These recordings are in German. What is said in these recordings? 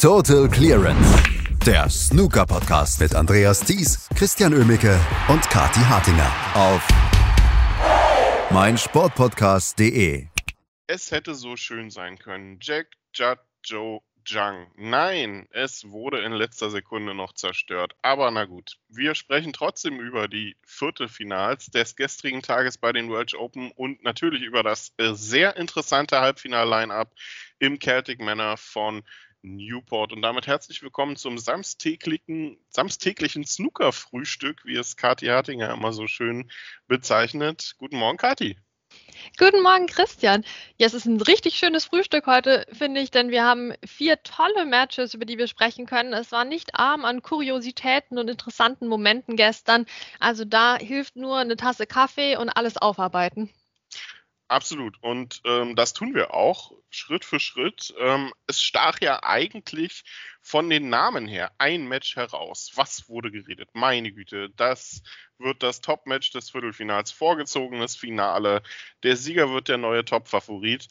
Total Clearance. Der Snooker-Podcast mit Andreas Thies, Christian Ömicke und Kati Hartinger auf meinsportpodcast.de. Es hätte so schön sein können. Jack, Judd, Joe, Jung. Nein, es wurde in letzter Sekunde noch zerstört. Aber na gut, wir sprechen trotzdem über die Viertelfinals des gestrigen Tages bei den World Open und natürlich über das sehr interessante Halbfinal-Line-Up im Celtic Manor von Newport. Und damit herzlich willkommen zum samstäglichen, Snooker-Frühstück, wie es Kathi Hartinger immer so schön bezeichnet. Guten Morgen, Kathi. Guten Morgen, Christian. Ja, es ist ein richtig schönes Frühstück heute, finde ich, denn wir haben vier tolle Matches, über die wir sprechen können. Es war nicht arm an Kuriositäten und interessanten Momenten gestern. Also da hilft nur eine Tasse Kaffee und alles aufarbeiten. Absolut. Und ähm, das tun wir auch Schritt für Schritt. Ähm, es stach ja eigentlich von den Namen her ein Match heraus. Was wurde geredet? Meine Güte, das wird das Top-Match des Viertelfinals, vorgezogenes Finale. Der Sieger wird der neue Top-Favorit.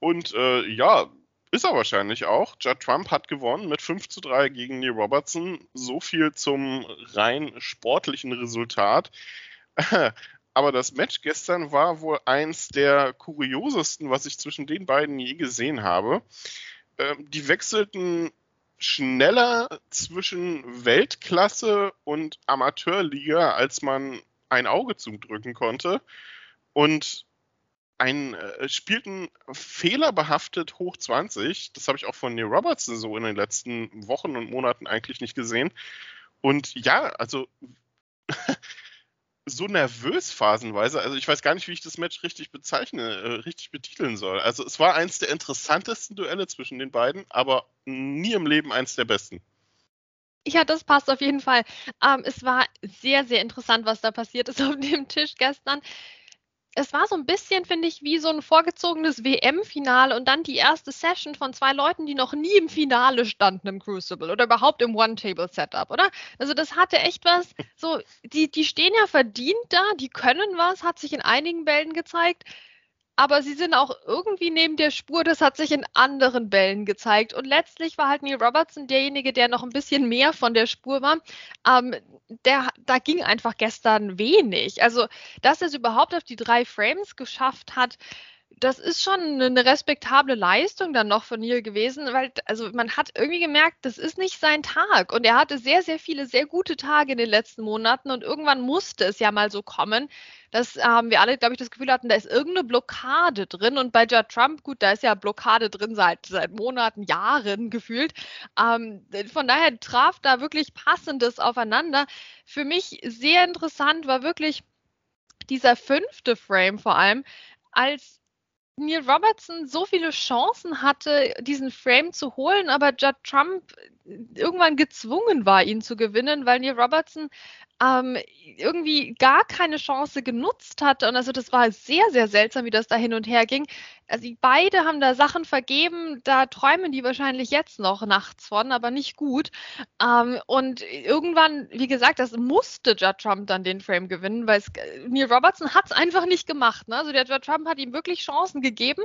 Und äh, ja, ist er wahrscheinlich auch. Judd Trump hat gewonnen mit 5 zu 3 gegen Neil Robertson. So viel zum rein sportlichen Resultat. aber das Match gestern war wohl eins der kuriosesten, was ich zwischen den beiden je gesehen habe. Ähm, die wechselten schneller zwischen Weltklasse und Amateurliga, als man ein Auge zudrücken konnte. Und ein, äh, spielten fehlerbehaftet hoch 20. Das habe ich auch von Neil Robertson so in den letzten Wochen und Monaten eigentlich nicht gesehen. Und ja, also so nervös phasenweise. Also ich weiß gar nicht, wie ich das Match richtig bezeichne, äh, richtig betiteln soll. Also es war eins der interessantesten Duelle zwischen den beiden, aber nie im Leben eins der besten. Ja, das passt auf jeden Fall. Ähm, es war sehr, sehr interessant, was da passiert ist auf dem Tisch gestern es war so ein bisschen, finde ich, wie so ein vorgezogenes WM-Finale und dann die erste Session von zwei Leuten, die noch nie im Finale standen im Crucible oder überhaupt im One-Table-Setup, oder? Also das hatte echt was, so, die, die stehen ja verdient da, die können was, hat sich in einigen Bällen gezeigt aber sie sind auch irgendwie neben der Spur. Das hat sich in anderen Bällen gezeigt. Und letztlich war halt Neil Robertson derjenige, der noch ein bisschen mehr von der Spur war. Ähm, der, da ging einfach gestern wenig. Also, dass er es überhaupt auf die drei Frames geschafft hat, das ist schon eine respektable Leistung dann noch von Neil gewesen, weil also man hat irgendwie gemerkt, das ist nicht sein Tag und er hatte sehr sehr viele sehr gute Tage in den letzten Monaten und irgendwann musste es ja mal so kommen, dass haben wir alle, glaube ich, das Gefühl hatten, da ist irgendeine Blockade drin und bei Judd Trump, gut, da ist ja Blockade drin seit seit Monaten, Jahren gefühlt. Ähm, von daher traf da wirklich passendes aufeinander. Für mich sehr interessant war wirklich dieser fünfte Frame vor allem, als Neil Robertson so viele Chancen hatte, diesen Frame zu holen, aber Judd Trump irgendwann gezwungen war, ihn zu gewinnen, weil Neil Robertson ähm, irgendwie gar keine Chance genutzt hatte. Und also das war sehr, sehr seltsam, wie das da hin und her ging. Also beide haben da Sachen vergeben, da träumen die wahrscheinlich jetzt noch nachts von, aber nicht gut. Ähm, und irgendwann, wie gesagt, das musste Judd Trump dann den Frame gewinnen, weil es, Neil Robertson hat es einfach nicht gemacht. Ne? Also der Judd Trump hat ihm wirklich Chancen gegeben,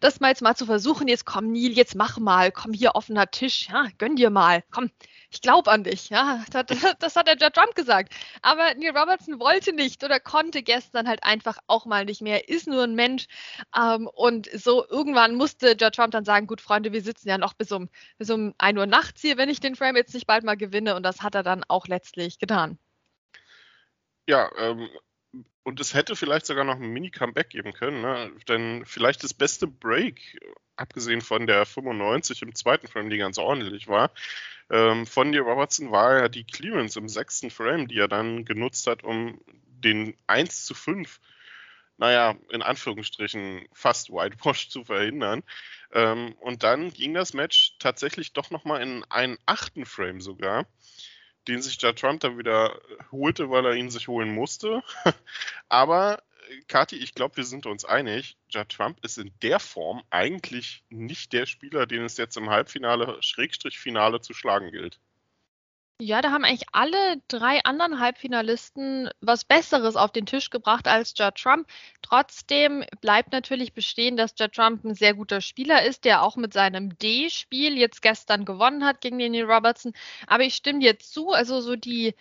das mal jetzt mal zu versuchen. Jetzt komm, Neil, jetzt mach mal, komm hier offener Tisch, ja, gönn dir mal, komm, ich glaube an dich. Ja, das, das, hat der Judd Trump gesagt. Aber Neil Robertson wollte nicht oder konnte gestern halt einfach auch mal nicht mehr. Ist nur ein Mensch. Ähm, und so irgendwann musste Judd Trump dann sagen, gut, Freunde, wir sitzen ja noch bis um, bis um 1 Uhr nachts hier, wenn ich den Frame jetzt nicht bald mal gewinne. Und das hat er dann auch letztlich getan. Ja, ähm, und es hätte vielleicht sogar noch ein Mini-Comeback geben können, ne? denn vielleicht das beste Break, abgesehen von der 95 im zweiten Frame, die ganz ordentlich war, ähm, von dir Robertson war ja die Clearance im sechsten Frame, die er dann genutzt hat, um den 1 zu 5, naja, in Anführungsstrichen fast Whitewash zu verhindern. Ähm, und dann ging das Match tatsächlich doch nochmal in einen achten Frame sogar den sich da Trump dann wieder holte, weil er ihn sich holen musste. Aber Kati, ich glaube, wir sind uns einig, Judd Trump ist in der Form eigentlich nicht der Spieler, den es jetzt im Halbfinale, Schrägstrich Finale zu schlagen gilt. Ja, da haben eigentlich alle drei anderen Halbfinalisten was Besseres auf den Tisch gebracht als Judd Trump. Trotzdem bleibt natürlich bestehen, dass Judd Trump ein sehr guter Spieler ist, der auch mit seinem D-Spiel jetzt gestern gewonnen hat gegen Danny Robertson. Aber ich stimme dir zu, also so die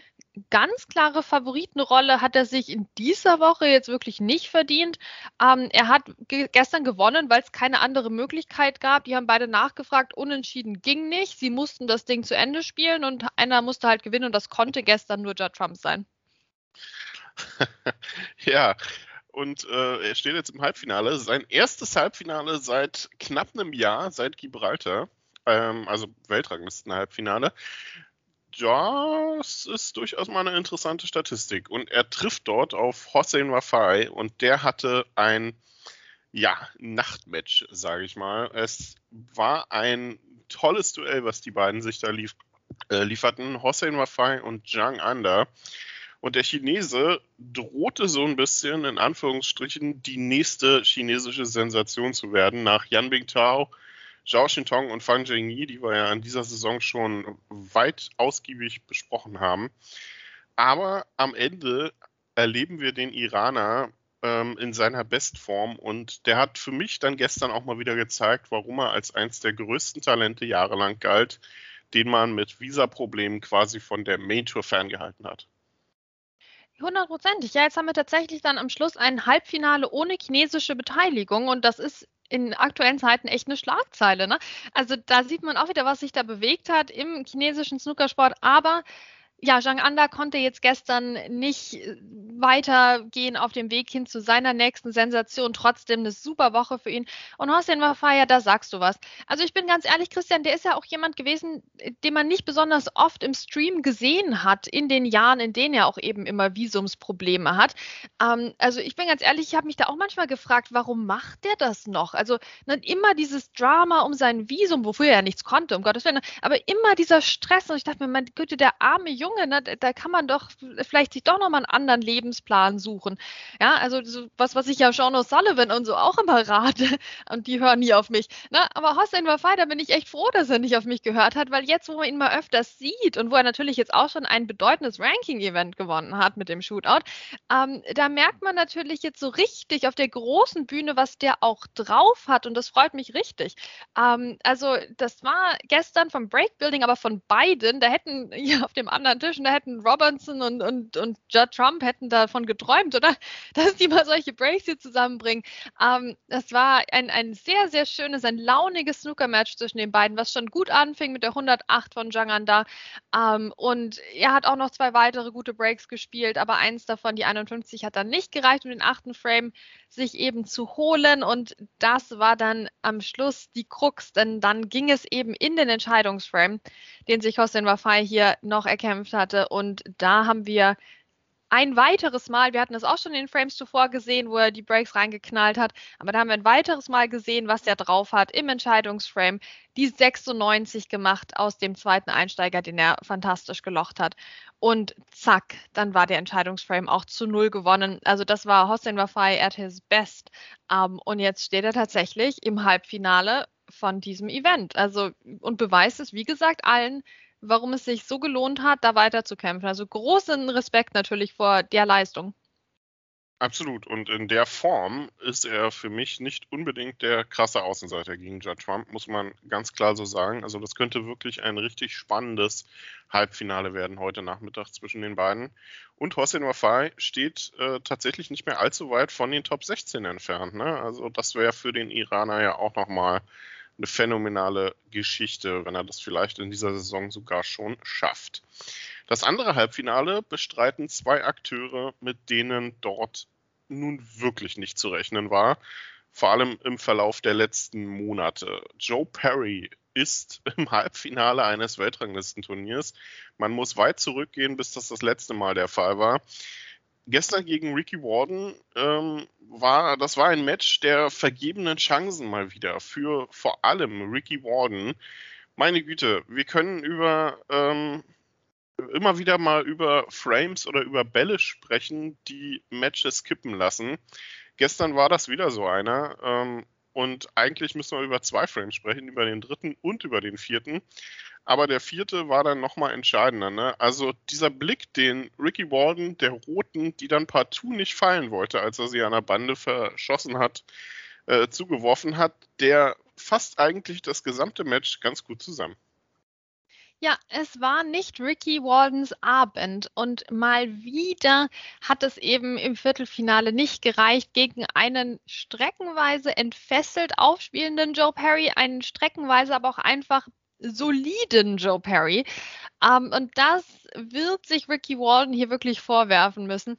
ganz klare Favoritenrolle hat er sich in dieser Woche jetzt wirklich nicht verdient. Ähm, er hat ge gestern gewonnen, weil es keine andere Möglichkeit gab. Die haben beide nachgefragt, unentschieden ging nicht. Sie mussten das Ding zu Ende spielen und einer musste halt gewinnen und das konnte gestern nur Judd Trump sein. ja, und äh, er steht jetzt im Halbfinale. Sein erstes Halbfinale seit knapp einem Jahr, seit Gibraltar, ähm, also Weltranglisten-Halbfinale das ist durchaus mal eine interessante Statistik. Und er trifft dort auf Hossein Wafai und der hatte ein ja, Nachtmatch, sage ich mal. Es war ein tolles Duell, was die beiden sich da lief, äh, lieferten. Hossein Wafai und Zhang Anda. Und der Chinese drohte so ein bisschen, in Anführungsstrichen, die nächste chinesische Sensation zu werden. Nach Yan Bingtao Zhao Xintong und Fang Zhengyi, die wir ja in dieser Saison schon weit ausgiebig besprochen haben. Aber am Ende erleben wir den Iraner ähm, in seiner Bestform und der hat für mich dann gestern auch mal wieder gezeigt, warum er als eins der größten Talente jahrelang galt, den man mit Visa-Problemen quasi von der Main Tour ferngehalten hat. Hundertprozentig. Ja, jetzt haben wir tatsächlich dann am Schluss ein Halbfinale ohne chinesische Beteiligung und das ist in aktuellen Zeiten echt eine Schlagzeile. Ne? Also da sieht man auch wieder, was sich da bewegt hat im chinesischen Snookersport. Aber ja, Zhang Anda konnte jetzt gestern nicht äh, weitergehen auf dem Weg hin zu seiner nächsten Sensation. Trotzdem eine super Woche für ihn. Und Hossein Wafaya, da sagst du was. Also ich bin ganz ehrlich, Christian, der ist ja auch jemand gewesen, den man nicht besonders oft im Stream gesehen hat, in den Jahren, in denen er auch eben immer Visumsprobleme hat. Ähm, also ich bin ganz ehrlich, ich habe mich da auch manchmal gefragt, warum macht der das noch? Also ne, immer dieses Drama um sein Visum, wofür er ja nichts konnte, um Gottes Willen, aber immer dieser Stress. Und ich dachte mir, mein Güte, der arme Junge, Junge, ne, da kann man doch vielleicht sich doch nochmal einen anderen Lebensplan suchen. Ja, also so was, was ich ja Sean O'Sullivan und so auch immer rate und die hören nie auf mich. Ne? Aber Hossein Wafai, da bin ich echt froh, dass er nicht auf mich gehört hat, weil jetzt, wo man ihn mal öfters sieht und wo er natürlich jetzt auch schon ein bedeutendes Ranking-Event gewonnen hat mit dem Shootout, ähm, da merkt man natürlich jetzt so richtig auf der großen Bühne, was der auch drauf hat und das freut mich richtig. Ähm, also das war gestern vom Breakbuilding, aber von beiden, da hätten ja auf dem anderen Tisch und da hätten Robinson und, und, und Judd Trump hätten davon geträumt, oder? Dass die mal solche Breaks hier zusammenbringen. Ähm, das war ein, ein sehr, sehr schönes, ein launiges Snooker-Match zwischen den beiden, was schon gut anfing mit der 108 von Janganda. Ähm, und er hat auch noch zwei weitere gute Breaks gespielt, aber eins davon, die 51, hat dann nicht gereicht, um den achten Frame sich eben zu holen. Und das war dann am Schluss die Krux, denn dann ging es eben in den Entscheidungsframe, den sich Hossein Wafai hier noch erkämpft hatte. Und da haben wir ein weiteres Mal, wir hatten es auch schon in den Frames zuvor gesehen, wo er die Breaks reingeknallt hat, aber da haben wir ein weiteres Mal gesehen, was er drauf hat im Entscheidungsframe. Die 96 gemacht aus dem zweiten Einsteiger, den er fantastisch gelocht hat. Und zack, dann war der Entscheidungsframe auch zu null gewonnen. Also das war Hossein Wafai at his best. Um, ähm, und jetzt steht er tatsächlich im Halbfinale von diesem Event. Also und beweist es, wie gesagt, allen, warum es sich so gelohnt hat, da weiterzukämpfen. Also großen Respekt natürlich vor der Leistung. Absolut. Und in der Form ist er für mich nicht unbedingt der krasse Außenseiter gegen Judd Trump, muss man ganz klar so sagen. Also das könnte wirklich ein richtig spannendes Halbfinale werden heute Nachmittag zwischen den beiden. Und Hossein Wafai steht äh, tatsächlich nicht mehr allzu weit von den Top 16 entfernt. Ne? Also das wäre für den Iraner ja auch nochmal eine phänomenale Geschichte, wenn er das vielleicht in dieser Saison sogar schon schafft. Das andere Halbfinale bestreiten zwei Akteure, mit denen dort nun wirklich nicht zu rechnen war, vor allem im Verlauf der letzten Monate. Joe Perry ist im Halbfinale eines Weltranglistenturniers. Man muss weit zurückgehen, bis das das letzte Mal der Fall war gestern gegen Ricky Warden ähm, war, das war ein Match der vergebenen Chancen mal wieder für vor allem Ricky Warden. Meine Güte, wir können über ähm, immer wieder mal über Frames oder über Bälle sprechen, die Matches kippen lassen. Gestern war das wieder so einer. Ähm, und eigentlich müssen wir über zwei Frames sprechen, über den dritten und über den vierten. Aber der vierte war dann nochmal entscheidender. Ne? Also dieser Blick, den Ricky Walden, der Roten, die dann partout nicht fallen wollte, als er sie an der Bande verschossen hat, äh, zugeworfen hat, der fasst eigentlich das gesamte Match ganz gut zusammen. Ja, es war nicht Ricky Waldens Abend und mal wieder hat es eben im Viertelfinale nicht gereicht gegen einen streckenweise entfesselt aufspielenden Joe Perry, einen streckenweise aber auch einfach soliden Joe Perry. Ähm, und das wird sich Ricky Walden hier wirklich vorwerfen müssen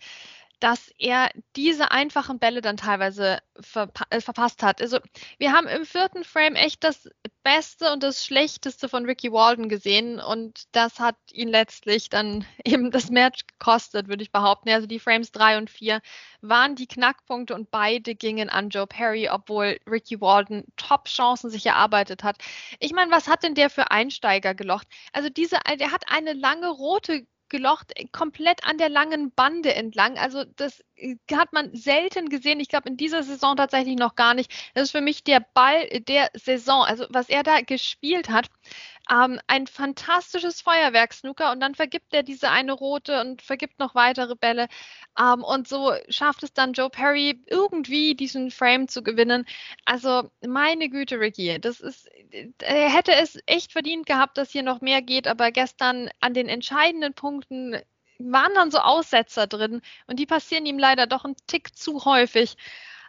dass er diese einfachen Bälle dann teilweise verpa äh, verpasst hat. Also wir haben im vierten Frame echt das Beste und das Schlechteste von Ricky Walden gesehen und das hat ihn letztlich dann eben das Match gekostet, würde ich behaupten. Also die Frames 3 und 4 waren die Knackpunkte und beide gingen an Joe Perry, obwohl Ricky Walden Top-Chancen sich erarbeitet hat. Ich meine, was hat denn der für Einsteiger gelocht? Also diese, der hat eine lange rote gelocht, komplett an der langen Bande entlang. Also das hat man selten gesehen. Ich glaube, in dieser Saison tatsächlich noch gar nicht. Das ist für mich der Ball der Saison. Also was er da gespielt hat, ähm, ein fantastisches Feuerwerk, Snooker, und dann vergibt er diese eine rote und vergibt noch weitere Bälle. Ähm, und so schafft es dann Joe Perry irgendwie diesen Frame zu gewinnen. Also meine Güte, Ricky, das ist, er hätte es echt verdient gehabt, dass hier noch mehr geht, aber gestern an den entscheidenden Punkten waren dann so Aussetzer drin und die passieren ihm leider doch einen Tick zu häufig.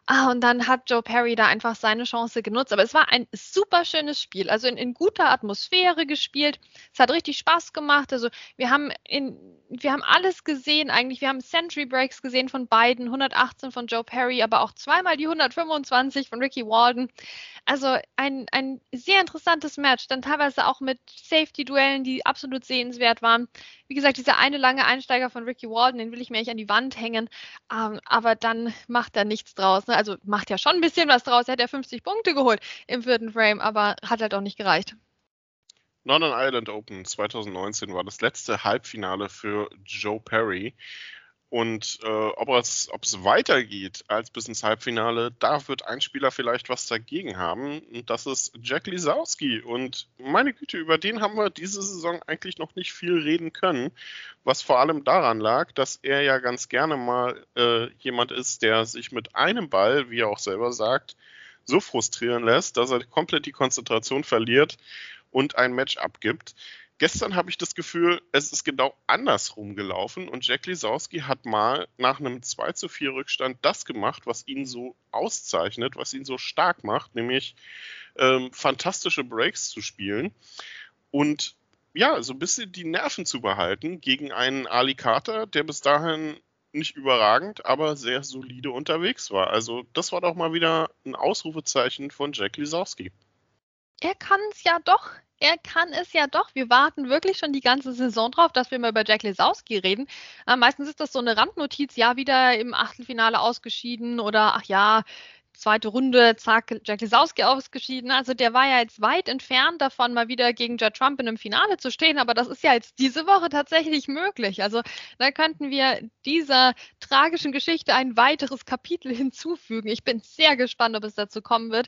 Ah, und dann hat Joe Perry da einfach seine Chance genutzt. Aber es war ein super schönes Spiel. Also in, in guter Atmosphäre gespielt. Es hat richtig Spaß gemacht. Also wir haben in, wir haben alles gesehen eigentlich. Wir haben Century Breaks gesehen von beiden. 118 von Joe Perry, aber auch zweimal die 125 von Ricky Walden. Also ein, ein sehr interessantes Match. Dann teilweise auch mit Safety-Duellen, die absolut sehenswert waren. Wie gesagt, dieser eine lange Einsteiger von Ricky Walden, den will ich mir echt an die Wand hängen. Ähm, aber dann macht er nichts draus. Ne? Also macht ja schon ein bisschen was draus. Er hat ja 50 Punkte geholt im vierten Frame, aber hat halt auch nicht gereicht. Northern Ireland Open 2019 war das letzte Halbfinale für Joe Perry. Und äh, ob, es, ob es weitergeht als bis ins Halbfinale, da wird ein Spieler vielleicht was dagegen haben. Und das ist Jack Lisowski. Und meine Güte, über den haben wir diese Saison eigentlich noch nicht viel reden können. Was vor allem daran lag, dass er ja ganz gerne mal äh, jemand ist, der sich mit einem Ball, wie er auch selber sagt, so frustrieren lässt, dass er komplett die Konzentration verliert und ein Match abgibt. Gestern habe ich das Gefühl, es ist genau andersrum gelaufen und Jack Lisowski hat mal nach einem 2 zu 4 Rückstand das gemacht, was ihn so auszeichnet, was ihn so stark macht, nämlich ähm, fantastische Breaks zu spielen und ja, so ein bisschen die Nerven zu behalten gegen einen Ali Carter, der bis dahin nicht überragend, aber sehr solide unterwegs war. Also das war doch mal wieder ein Ausrufezeichen von Jack Lisowski. Er kann es ja doch er kann es ja doch. Wir warten wirklich schon die ganze Saison drauf, dass wir mal über Jack Lesowski reden. Äh, meistens ist das so eine Randnotiz, ja, wieder im Achtelfinale ausgeschieden oder ach ja, zweite Runde, zack, Jack Lesowski ausgeschieden. Also der war ja jetzt weit entfernt davon, mal wieder gegen Judd Trump in einem Finale zu stehen, aber das ist ja jetzt diese Woche tatsächlich möglich. Also da könnten wir dieser tragischen Geschichte ein weiteres Kapitel hinzufügen. Ich bin sehr gespannt, ob es dazu kommen wird.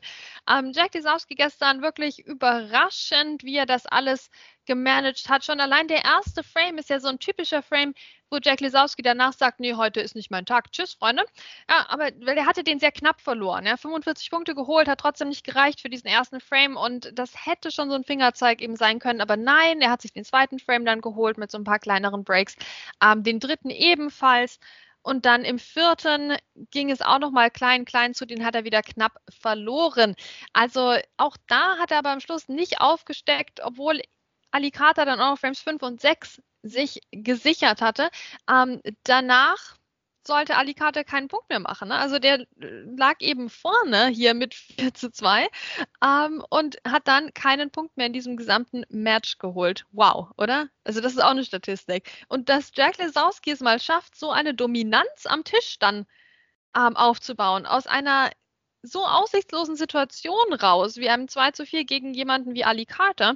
Ähm, Jack Lesowski gestern wirklich überraschend, wie er das alles gemanagt hat. Schon allein der erste Frame ist ja so ein typischer Frame, wo Jack Lisowski danach sagt, nee, heute ist nicht mein Tag. Tschüss, Freunde. Ja, aber weil er hatte den sehr knapp verloren. Ja, 45 Punkte geholt, hat trotzdem nicht gereicht für diesen ersten Frame und das hätte schon so ein Fingerzeig eben sein können. Aber nein, er hat sich den zweiten Frame dann geholt mit so ein paar kleineren Breaks. Ähm, den dritten ebenfalls. Und dann im vierten ging es auch noch mal klein, klein zu, den hat er wieder knapp verloren. Also auch da hat er aber am Schluss nicht aufgesteckt, obwohl Alicata dann auch noch Frames 5 und 6 sich gesichert hatte. Ähm, danach sollte Alicante keinen Punkt mehr machen. Ne? Also der lag eben vorne hier mit 4 zu 2 ähm, und hat dann keinen Punkt mehr in diesem gesamten Match geholt. Wow, oder? Also das ist auch eine Statistik. Und dass Jack Lesowski es mal schafft, so eine Dominanz am Tisch dann ähm, aufzubauen, aus einer so aussichtslosen Situation raus, wie einem 2 zu 4 gegen jemanden wie Ali Carter,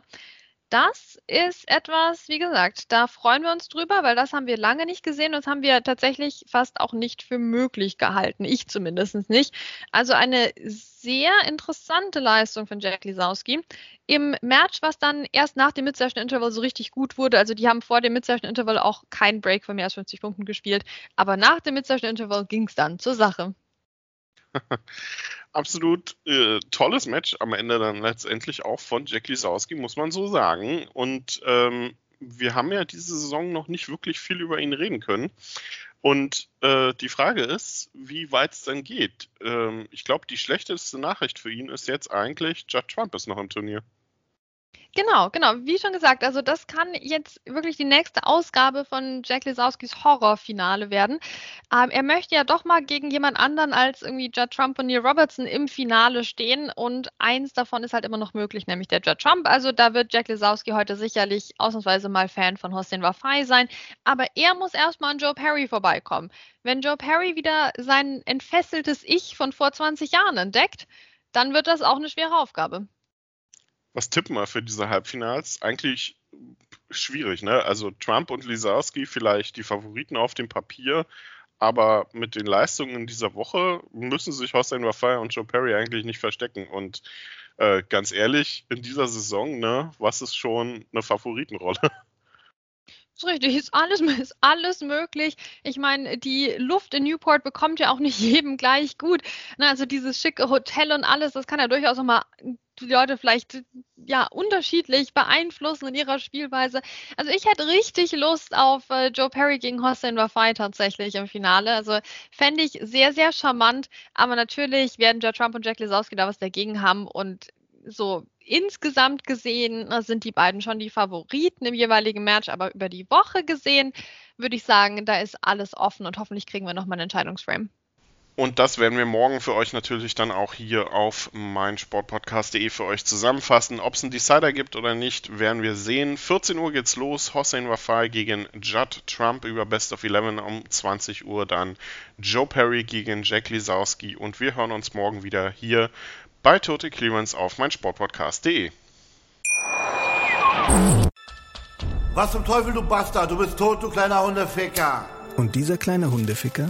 das ist etwas, wie gesagt, da freuen wir uns drüber, weil das haben wir lange nicht gesehen und das haben wir tatsächlich fast auch nicht für möglich gehalten. Ich zumindest nicht. Also eine sehr interessante Leistung von Jack Lisowski. Im Match, was dann erst nach dem Mid-Session Interval so richtig gut wurde, also die haben vor dem Mid-Session Interval auch keinen Break von mehr als 50 Punkten gespielt, aber nach dem Mid-Session Interval ging es dann zur Sache. absolut äh, tolles Match am Ende dann letztendlich auch von Jack Lisowski, muss man so sagen. Und ähm, wir haben ja diese Saison noch nicht wirklich viel über ihn reden können. Und äh, die Frage ist, wie weit es dann geht. Ähm, ich glaube, die schlechteste Nachricht für ihn ist jetzt eigentlich, Judd Trump ist noch im Turnier. Genau, genau. Wie schon gesagt, also das kann jetzt wirklich die nächste Ausgabe von Jack Lisowskis Horrorfinale werden. Ähm, er möchte ja doch mal gegen jemand anderen als irgendwie Judd Trump und Neil Robertson im Finale stehen und eins davon ist halt immer noch möglich, nämlich der Judd Trump. Also da wird Jack Lisowski heute sicherlich ausnahmsweise mal Fan von Hossein Wafai sein, aber er muss erstmal an Joe Perry vorbeikommen. Wenn Joe Perry wieder sein entfesseltes Ich von vor 20 Jahren entdeckt, dann wird das auch eine schwere Aufgabe was tippen wir für diese Halbfinals? Eigentlich schwierig, ne? Also Trump und Lisowski vielleicht die Favoriten auf dem Papier, aber mit den Leistungen in dieser Woche müssen sich Hossein Wafai und Joe Perry eigentlich nicht verstecken. Und äh, ganz ehrlich, in dieser Saison, ne, was ist schon eine Favoritenrolle? ist richtig, ist alles, ist alles möglich. Ich meine, die Luft in Newport bekommt ja auch nicht jedem gleich gut. also dieses schicke Hotel und alles, das kann ja durchaus auch mal die Leute vielleicht ja unterschiedlich beeinflussen in ihrer Spielweise. Also ich hätte richtig Lust auf äh, Joe Perry gegen Hossein Wafai tatsächlich im Finale. Also fände ich sehr, sehr charmant. Aber natürlich werden Joe Trump und Jack Lesowski da was dagegen haben und so insgesamt gesehen äh, sind die beiden schon die Favoriten im jeweiligen Match, aber über die Woche gesehen würde ich sagen, da ist alles offen und hoffentlich kriegen wir nochmal einen Entscheidungsframe. Und das werden wir morgen für euch natürlich dann auch hier auf meinsportpodcast.de für euch zusammenfassen. Ob es einen Decider gibt oder nicht, werden wir sehen. 14 Uhr geht's los. Hossein Wafai gegen Judd Trump über Best of 11 um 20 Uhr. Dann Joe Perry gegen Jack Lisowski. Und wir hören uns morgen wieder hier bei Total Clearance auf meinsportpodcast.de. Was zum Teufel, du Bastard? Du bist tot, du kleiner Hundeficker. Und dieser kleine Hundeficker,